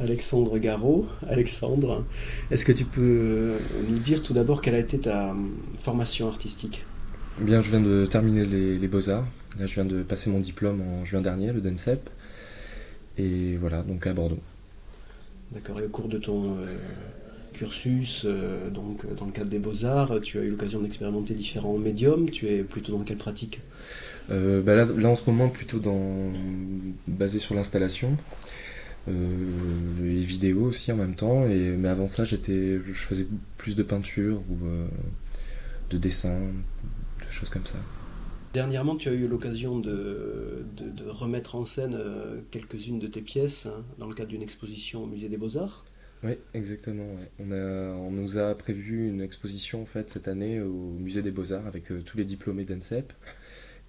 Alexandre Garot. Alexandre, est-ce que tu peux nous dire tout d'abord quelle a été ta formation artistique? Eh Bien, je viens de terminer les, Beaux-Arts. Là, je viens de passer mon diplôme en juin dernier, le DENSEP. Et voilà, donc à Bordeaux. D'accord, et au cours de ton euh, cursus, euh, donc dans le cadre des beaux-arts, tu as eu l'occasion d'expérimenter différents médiums. Tu es plutôt dans quelle pratique? Euh, bah là, là, en ce moment, plutôt dans basé sur l'installation. Euh, et vidéo aussi en même temps. Et, mais avant ça, j'étais, je faisais plus de peinture ou euh, de dessin, de choses comme ça. Dernièrement, tu as eu l'occasion de, de, remettre en scène euh, quelques-unes de tes pièces hein, dans le cadre d'une exposition au Musée des Beaux-Arts. Oui, exactement. On, a, on nous a prévu une exposition en fait cette année au Musée des Beaux-Arts avec tous les diplômés d'ENSEP.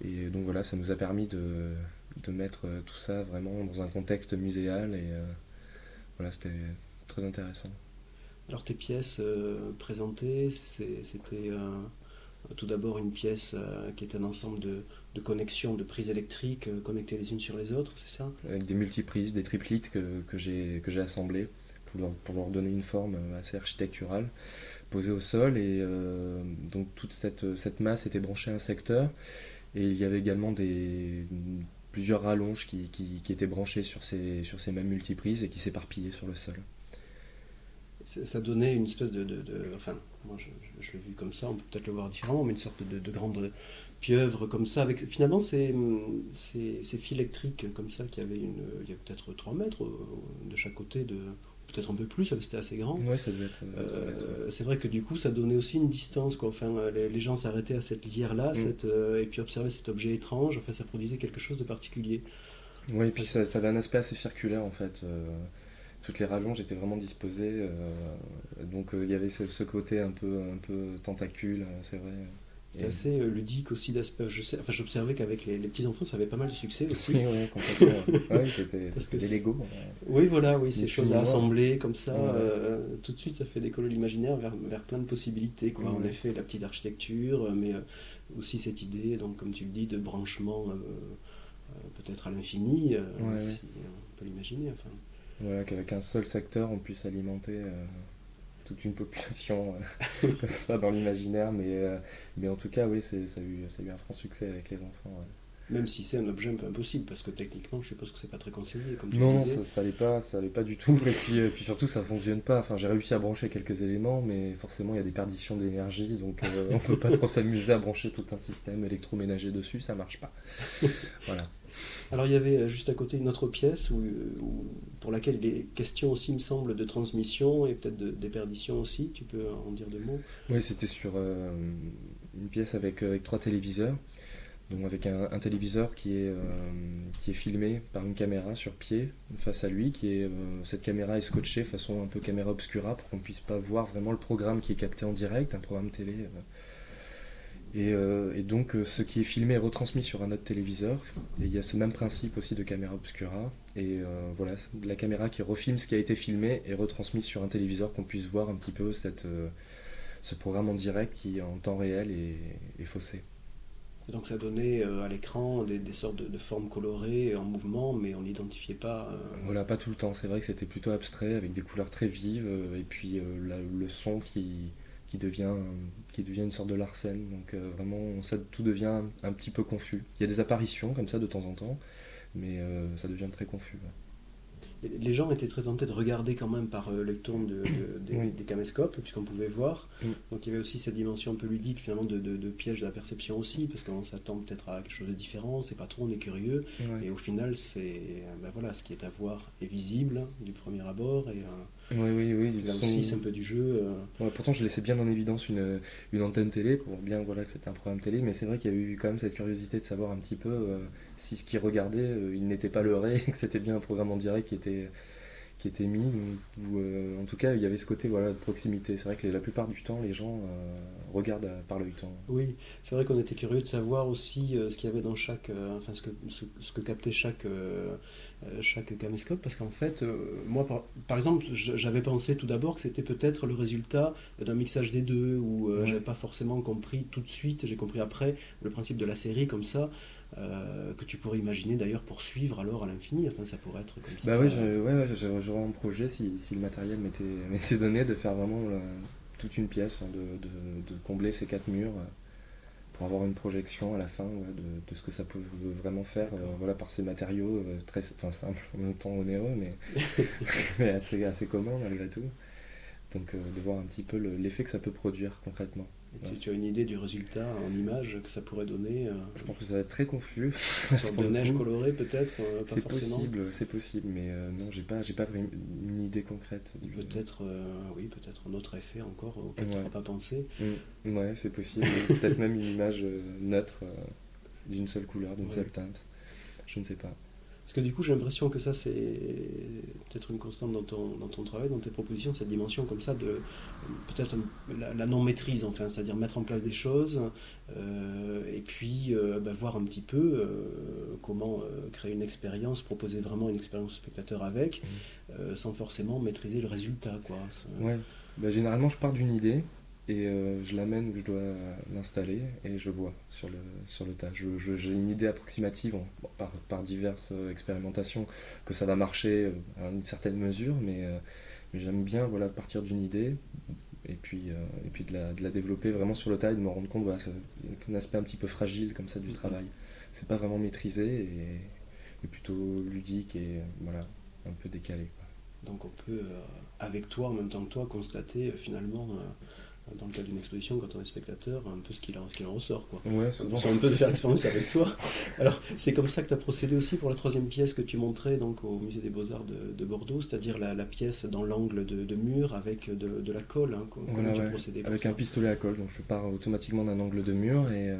Et donc voilà, ça nous a permis de, de mettre euh, tout ça vraiment dans un contexte muséal et euh, voilà, c'était très intéressant. Alors tes pièces euh, présentées, c'était tout d'abord une pièce qui est un ensemble de, de connexions, de prises électriques connectées les unes sur les autres, c'est ça? Avec des multiprises, des triplites que, que j'ai assemblées pour leur, pour leur, donner une forme assez architecturale, posée au sol. Et donc toute cette, cette masse était branchée à un secteur. Et il y avait également des, plusieurs rallonges qui, qui, étaient branchées sur ces, sur ces mêmes multiprises et qui s'éparpillaient sur le sol. Ça donnait une espèce de. de, enfin, moi je, je, l'ai vu comme ça, on peut peut-être le voir différemment, mais une sorte de, de grande pieuvre comme ça, avec finalement ces, ces, ces fils électriques comme ça qui avaient une. Il y a peut-être 3 mètres euh, de chaque côté de, peut-être un peu plus, c'était assez grand. Ouais, ça devait être. Euh, c'est vrai que du coup, ça donnait aussi une distance. Quoi. Enfin, euh, les, gens s'arrêtaient à cette lisière-là, mm. cette, euh, et puis observaient cet objet étrange. Enfin, ça produisait quelque chose de particulier. Oui, et puis ça, ça, avait un aspect assez circulaire en fait. toutes les rallonges étaient vraiment disposées, donc il y avait ce, ce, côté un peu, un peu tentacule, c'est vrai. C'est assez euh, ludique aussi d'aspect. Je sais, enfin, j'observais qu'avec les, petits enfants, ça avait pas mal de succès aussi. Oui, oui complètement. c'était des Lego. Oui, voilà, oui, ces choses à assembler comme ça, euh, tout de suite, ça fait décoller l'imaginaire vers, vers, plein de possibilités. Quoi. En effet, la petite architecture, mais euh, aussi cette idée, donc comme tu le dis, de branchement peut-être à l'infini, si on peut l'imaginer. Enfin. Voilà, qu'avec un seul secteur, on puisse alimenter toute une population euh, comme ça dans l'imaginaire, mais, euh, mais en tout cas, oui, ça a, eu, ça a eu un franc succès avec les enfants. Même si c'est un objet un peu impossible, parce que techniquement, je suppose que c'est pas très conseillé. Comme tu non, ça, ça allait pas, ça allait pas du tout. Et puis, puis surtout, ça fonctionne pas. Enfin, j'ai réussi à brancher quelques éléments, mais forcément, il y a des perditions d'énergie, donc euh, on peut pas trop s'amuser à brancher tout un système électroménager dessus, ça marche pas. voilà. Alors il y avait euh, juste à côté une autre pièce où, pour laquelle il est question aussi, me semble, de transmission et peut-être de déperdition aussi. Tu peux en dire deux mots? Oui, c'était sur euh, une pièce avec, trois téléviseurs. Donc avec un, téléviseur qui est, euh, qui est filmé par une caméra sur pied face à lui, qui est cette caméra est scotchée façon un peu caméra obscura pour qu'on puisse pas voir vraiment le programme qui est capté en direct, un programme télé euh, et, donc euh, ce qui est filmé est retransmis sur un autre téléviseur. Et il y a ce même principe aussi de caméra obscura. Et euh, voilà, la caméra qui refilme ce qui a été filmé est retransmise sur un téléviseur qu'on puisse voir un petit peu cette, ce programme en direct qui en temps réel est, faussé. donc ça donnait à l'écran des, sortes de, formes colorées en mouvement, mais on n'identifiait pas. Voilà, pas tout le temps. C'est vrai que c'était plutôt abstrait, avec des couleurs très vives, et puis le son qui, qui devient, qui devient une sorte de Larsen. Donc euh, vraiment, ça, tout devient un, petit peu confus. Il y a des apparitions comme ça de temps en temps, mais euh, ça devient très confus les gens étaient très tentés de regarder quand même par euh, le tourne de, des caméscopes, puisqu'on pouvait voir. Mm. Donc il y avait aussi cette dimension un peu ludique, finalement, de, piège de la perception aussi, parce qu'on s'attend peut-être à quelque chose de différent, c'est pas trop, on est curieux. Et au final, c'est ben voilà, ce qui est à voir est visible du premier abord. Et, oui, oui, oui. Là aussi, c'est un peu du jeu. Euh. pourtant, je laissais bien en évidence une, une antenne télé pour bien voilà, que c'était un programme télé, mais c'est vrai qu'il y a eu quand même cette curiosité de savoir un petit peu si ce qu'ils regardaient, il n'était pas leurré, que c'était bien un programme en direct qui était qui était mis, ou euh, en tout cas il y avait ce côté voilà, de proximité. C'est vrai que la plupart du temps les gens euh, regardent par l'œil temps. Oui, c'est vrai qu'on était curieux de savoir aussi euh, ce qu'il y avait dans chaque, enfin ce que, ce, que captait chaque, chaque caméscope, parce qu'en fait, moi par, par exemple, j'avais pensé tout d'abord que c'était peut-être le résultat d'un mixage des deux, où j'avais pas forcément compris tout de suite, j'ai compris après le principe de la série comme ça. Que tu pourrais imaginer d'ailleurs poursuivre alors à l'infini. Enfin, ça pourrait être comme ça. Bah oui, ouais, j'aurais un projet si, si le matériel m'était donné de faire vraiment toute une pièce, de, de, combler ces quatre murs pour avoir une projection à la fin de, ce que ça peut vraiment faire voilà, par ces matériaux très enfin, simples, en même temps onéreux, mais, mais assez, assez communs malgré tout. Donc de voir un petit peu l'effet que ça peut produire concrètement. Et tu as une idée du résultat en image que ça pourrait donner euh, Je pense que ça va être très confus. Sur de neige colorée peut-être euh, C'est possible, c'est possible, mais euh, non, j'ai pas, j'ai pas une idée concrète. Peut-être, oui, peut-être un autre effet encore auquel tu n'auras pas pensé. Mm. Ouais, c'est possible. peut-être même une image neutre d'une seule couleur, d'une seule teinte. Je ne sais pas. Parce que du coup, j'ai l'impression que ça, c'est peut-être une constante dans ton, dans ton travail, dans tes propositions, cette dimension comme ça de peut-être la, non-maîtrise, enfin, c'est-à-dire mettre en place des choses euh, et puis euh, bah, voir un petit peu euh, comment créer une expérience, proposer vraiment une expérience spectateur avec, mmh. sans forcément maîtriser le résultat. Quoi. Ouais. Bah, généralement, je pars d'une idée et euh, je l'amène où je dois l'installer et je vois sur le, sur le tas. J'ai une idée approximative par, par, diverses euh, expérimentations que ça va marcher euh, à une certaine mesure, mais, mais j'aime bien voilà, partir d'une idée et puis, et puis de, la, de la développer vraiment sur le tas et de me rendre compte voilà, un aspect un petit peu fragile comme ça du mm-hmm. travail. C'est pas vraiment maîtrisé et, plutôt ludique et voilà, un peu décalé. Donc on peut, avec toi, en même temps que toi, constater finalement dans le cas d'une exposition, quand on est spectateur, un peu ce qu'il en, en, ressort. Quoi. Ouais, on peut faire l'expérience avec toi. Alors, c'est comme ça que tu as procédé aussi pour la troisième pièce que tu montrais donc, au Musée des Beaux-Arts de, Bordeaux, c'est-à-dire la, pièce dans l'angle de, mur avec de, la colle. Hein, avec un pistolet à colle. Donc, je pars automatiquement d'un angle de mur et euh,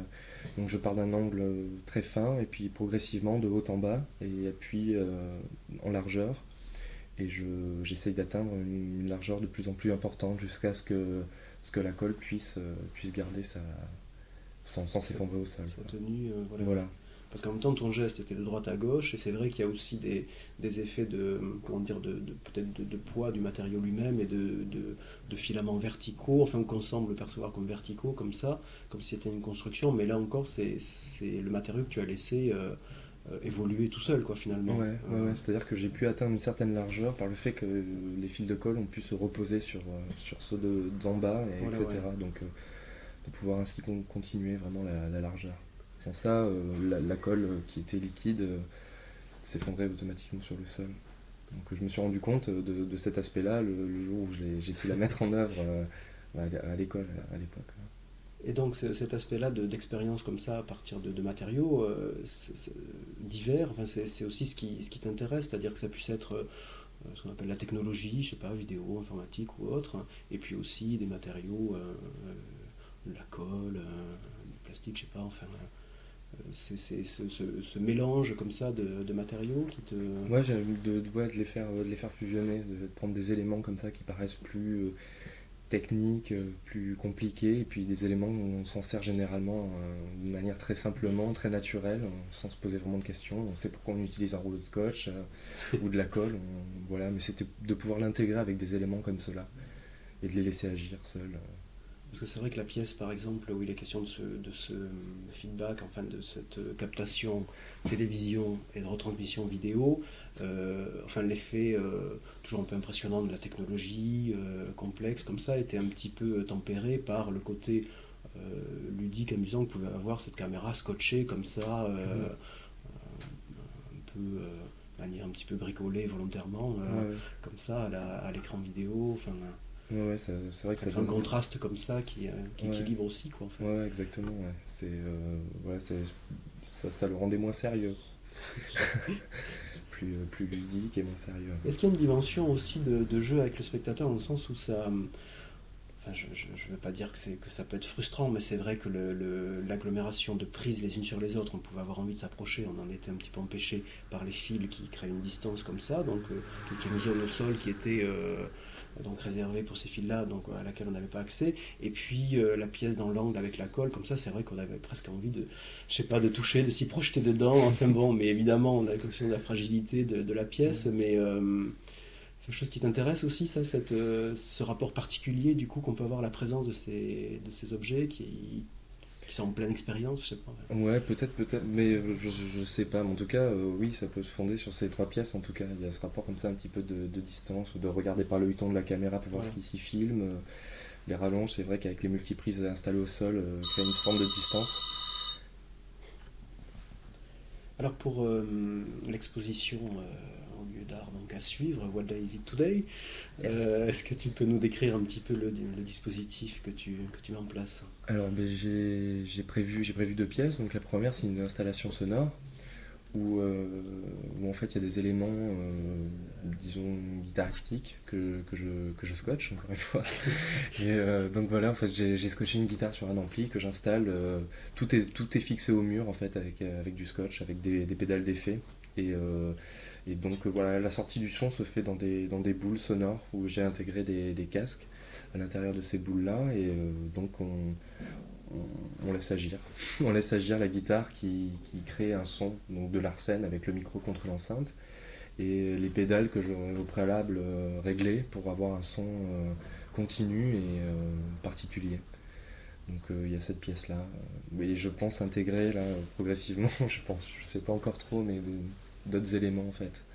donc je pars d'un angle très fin et puis progressivement de haut en bas et puis euh, en largeur. Et j'essaye d'atteindre une largeur de plus en plus importante jusqu'à ce que ce que la colle puisse, euh, puisse garder sa, sans, s'effondrer au sol. Sa tenue, euh, voilà. Parce qu'en même temps, ton geste était de droite à gauche, et c'est vrai qu'il y a aussi des, des, effets de, comment dire, de, peut-être de, poids du matériau lui-même et de, de, filaments verticaux, enfin qu'on semble percevoir comme verticaux, comme ça, comme si c'était une construction. Mais là encore, c'est le matériau que tu as laissé euh, évoluer tout seul, quoi, finalement. Ouais, ouais, c'est-à-dire que j'ai pu atteindre une certaine largeur par le fait que les fils de colle ont pu se reposer sur, euh, sur ceux d'en bas, et etc. Donc, euh, de pouvoir ainsi continuer vraiment la, largeur. Sans ça, la, colle qui était liquide s'effondrait automatiquement sur le sol. Donc je me suis rendu compte de, cet aspect-là le, jour où j'ai pu la mettre en œuvre à l'école à l'époque. Et donc cet aspect-là d'expérience comme ça à partir de, matériaux euh, divers, enfin, c'est aussi ce qui, ce qui t'intéresse, c'est-à-dire que ça puisse être euh, ce qu'on appelle la technologie, je sais pas, vidéo, informatique ou autre, et puis aussi des matériaux, euh, la colle, le plastique, je sais pas, enfin c'est ce, ce, mélange comme ça de, matériaux qui te. Ouais, j'aime de, les faire, de les faire fusionner, de prendre des éléments comme ça qui paraissent plus techniques euh, plus compliquées, et puis des éléments où on s'en sert généralement euh, de manière très simplement, très naturelle, sans se poser vraiment de questions. On sait pourquoi on utilise un rouleau de scotch euh, ou de la colle, voilà, mais c'était de pouvoir l'intégrer avec des éléments comme cela et de les laisser agir seuls. Parce que c'est vrai que la pièce, par exemple, où il est question de ce, de ce feedback, enfin de cette captation télévision et de retransmission vidéo, euh, enfin l'effet euh, toujours un peu impressionnant de la technologie euh, complexe comme ça était un petit peu tempéré par le côté ludique, amusant que pouvait avoir cette caméra scotchée comme ça, mm-hmm. un peu de manière un petit peu bricolée volontairement, comme ça à l'écran vidéo. Enfin, Ouais, c'est vrai que ça, un contraste comme ça qui, euh, équilibre aussi. Quoi, en Ouais, exactement. C'est, euh, ça, ça, le rendait moins sérieux. plus, euh, plus ludique et moins sérieux. Est-ce qu'il y a une dimension aussi de, jeu avec le spectateur dans le sens où ça. Enfin, je ne veux pas dire que, que ça peut être frustrant, mais c'est vrai que l'agglomération de prises les unes sur les autres, on pouvait avoir envie de s'approcher, on en était un petit peu empêché par les fils qui créent une distance comme ça, donc toute une zone au sol qui était donc réservée pour ces fils-là, donc à laquelle on n'avait pas accès. Et puis euh, la pièce dans l'angle avec la colle, comme ça, c'est vrai qu'on avait presque envie de, je sais pas, de toucher, de s'y projeter dedans. Enfin bon, mais évidemment, on a conscience de la fragilité de, la pièce, mais euh, c'est quelque chose qui t'intéresse aussi, ça, cette, euh, ce rapport particulier du coup qu'on peut avoir à la présence de ces, de ces objets qui qui sont en pleine expérience, je sais pas. Ouais, peut-être, peut-être, mais je, ne sais pas. Mais en tout cas, oui, ça peut se fonder sur ces trois pièces. En tout cas, il y a ce rapport comme ça, un petit peu de, distance, ou de regarder par le huton de la caméra pour voir ce qui s'y filme. Les rallonges, c'est vrai qu'avec les multiprises installées au sol, créent une forme de distance. Alors pour euh, l'exposition euh, d'art donc à suivre, What Day Is It Today, euh, est-ce que tu peux nous décrire un petit peu le, dispositif que tu, que tu mets en place? Alors ben, j'ai prévu, prévu deux pièces. Donc la première c'est une installation sonore où, euh, où, en fait il y a des éléments, euh, disons, guitaristiques que, que, je, que je scotche, encore une fois. Et donc voilà, en fait j'ai scotché une guitare sur un ampli que j'installe. tout, est, tout est fixé au mur en fait avec, avec du scotch, avec des, des pédales d'effet. Et, et, donc voilà, la sortie du son se fait dans des, boules sonores où j'ai intégré des, casques à l'intérieur de ces boules là. Et donc on, laisse agir. On laisse agir la guitare qui, crée un son, de l'arsène avec le micro contre l'enceinte, et les pédales que j'aurais au préalable euh, réglées pour avoir un son euh, continu et euh, particulier. Donc il y a cette pièce là. Et je pense intégrer là progressivement, je pense, je sais pas encore trop, mais d'autres éléments en fait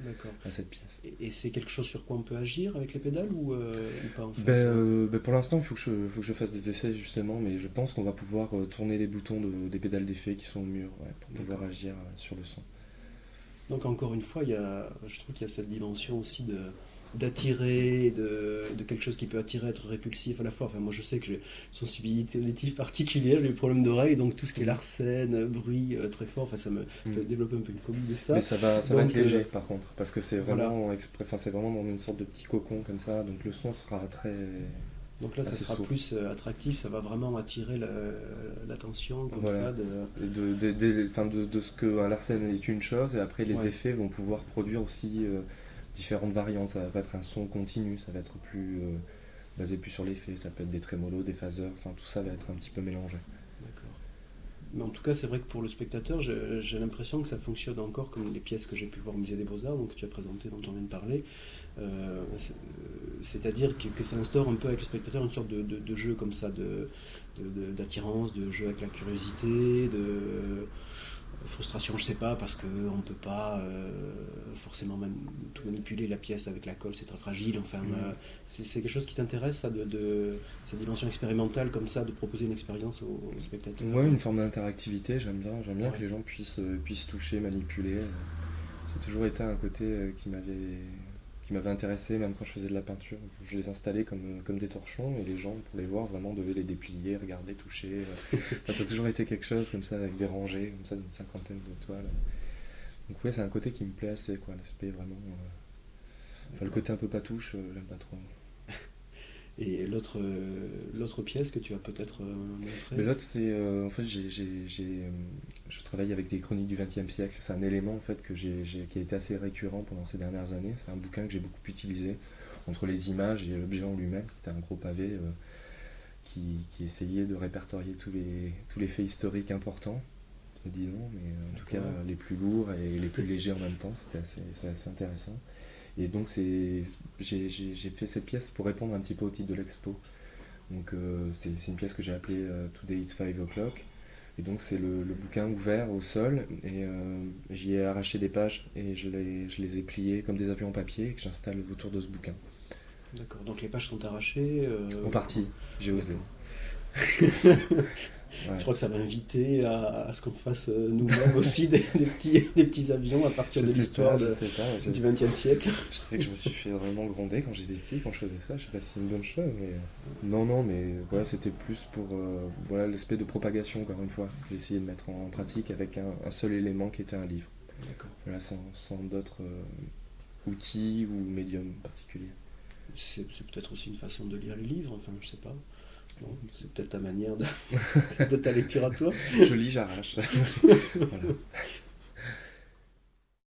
à cette pièce. Et, c'est quelque chose sur quoi on peut agir avec les pédales ou, euh, pas en fait ben, euh, ben, Pour l'instant, il faut, que je, faut que je fasse des essais justement, mais je pense qu'on va pouvoir euh, tourner les boutons des pédales d'effet qui sont au mur pour pouvoir agir sur le son. Donc encore une fois, il y a, je trouve qu'il y a cette dimension aussi de, d'attirer, de, de, quelque chose qui peut attirer, être répulsif à la fois. Enfin, moi, je sais que j'ai une sensibilité auditive particulière, j'ai des problèmes d'oreille, donc tout ce qui est l'arsène, bruit euh, très fort, enfin, ça me mm. développe un peu une phobie de ça. Mais ça va, ça va être léger, euh, par contre, parce que c'est vraiment, c'est vraiment dans une sorte de petit cocon comme ça, donc le son sera très. Donc là, ça sera plus euh, attractif, ça va vraiment attirer l'attention comme ça. De... De, de, de, ce que l'arsène est une chose, et après les effets vont pouvoir produire aussi différentes variantes. Ça va être un son continu, ça va être plus euh, basé plus sur l'effet. Ça peut être des trémolos, des phaseurs, enfin tout ça va être un petit peu mélangé. D'accord. Mais en tout cas, c'est vrai que pour le spectateur, j'ai l'impression que ça fonctionne encore comme les pièces que j'ai pu voir au Musée des Beaux-Arts, donc que tu as présenté, dont on vient de parler. Euh, c'est-à-dire que, ça instaure un peu avec le spectateur une sorte de, jeu comme ça, d'attirance, de, jeu avec la curiosité, de frustration, je sais pas, parce qu'on ne peut pas euh, forcément tout manipuler la pièce avec la colle, c'est très fragile. Enfin, mm. euh, c'est quelque chose qui t'intéresse, ça, de, cette dimension expérimentale comme ça, de proposer une expérience aux, spectateurs? Oui, une forme d'interactivité, j'aime bien. J'aime bien que les gens puissent, euh, puissent toucher, manipuler. C'est toujours été un côté qui m'avait qui m'avait intéressé, même quand je faisais de la peinture. Je les installais comme, comme des torchons et les gens, pour les voir, vraiment devaient les déplier, regarder, toucher. ça a toujours été quelque chose comme ça, avec des rangées, comme ça, d'une cinquantaine de toiles. Donc, ouais, c'est un côté qui me plaît assez, quoi, l'aspect vraiment. Euh, enfin, le côté un peu patouche, euh, j'aime pas trop. Et l'autre, euh, l'autre pièce que tu as peut-être euh, montré L'autre, c'est. Euh, en fait, j'ai, je travaille avec des chroniques du XXe siècle. C'est un élément en fait, que j'ai, qui a été assez récurrent pendant ces dernières années. C'est un bouquin que j'ai beaucoup utilisé entre les images et l'objet en lui-même, qui était un gros pavé qui, qui, essayait de répertorier tous les, tous les faits historiques importants, disons, mais en tout cas les plus lourds et les plus légers en même temps. C'était assez, assez intéressant. Et donc j'ai fait cette pièce pour répondre un petit peu au titre de l'expo. Donc euh, c'est une pièce que j'ai appelée euh, Today it's 5 o'clock. Et donc c'est le, bouquin ouvert au sol et euh, j'y ai arraché des pages et je les, je les ai pliées comme des avions en papier que j'installe autour de ce bouquin. D'accord, donc les pages sont arrachées En partie, j'ai osé. Je crois que ça va inviter à, ce qu'on fasse euh, nous-mêmes aussi des, petits, des petits avions à partir de l'histoire du XXe siècle. Je sais que je me suis fait vraiment gronder quand j'étais petit, quand je faisais ça. Je sais pas si c'est une bonne chose, mais euh, non, non, mais voilà, c'était plus pour euh, voilà l'aspect de propagation encore une fois. J'ai essayé de mettre en pratique avec un, seul élément qui était un livre. Voilà, sans, sans d'autres outils ou médiums particuliers. C'est peut-être aussi une façon de lire les livres, enfin, je sais pas. C'est peut-être ta manière de. c'est peut-être ta lecture à toi. Je lis, j'arrache.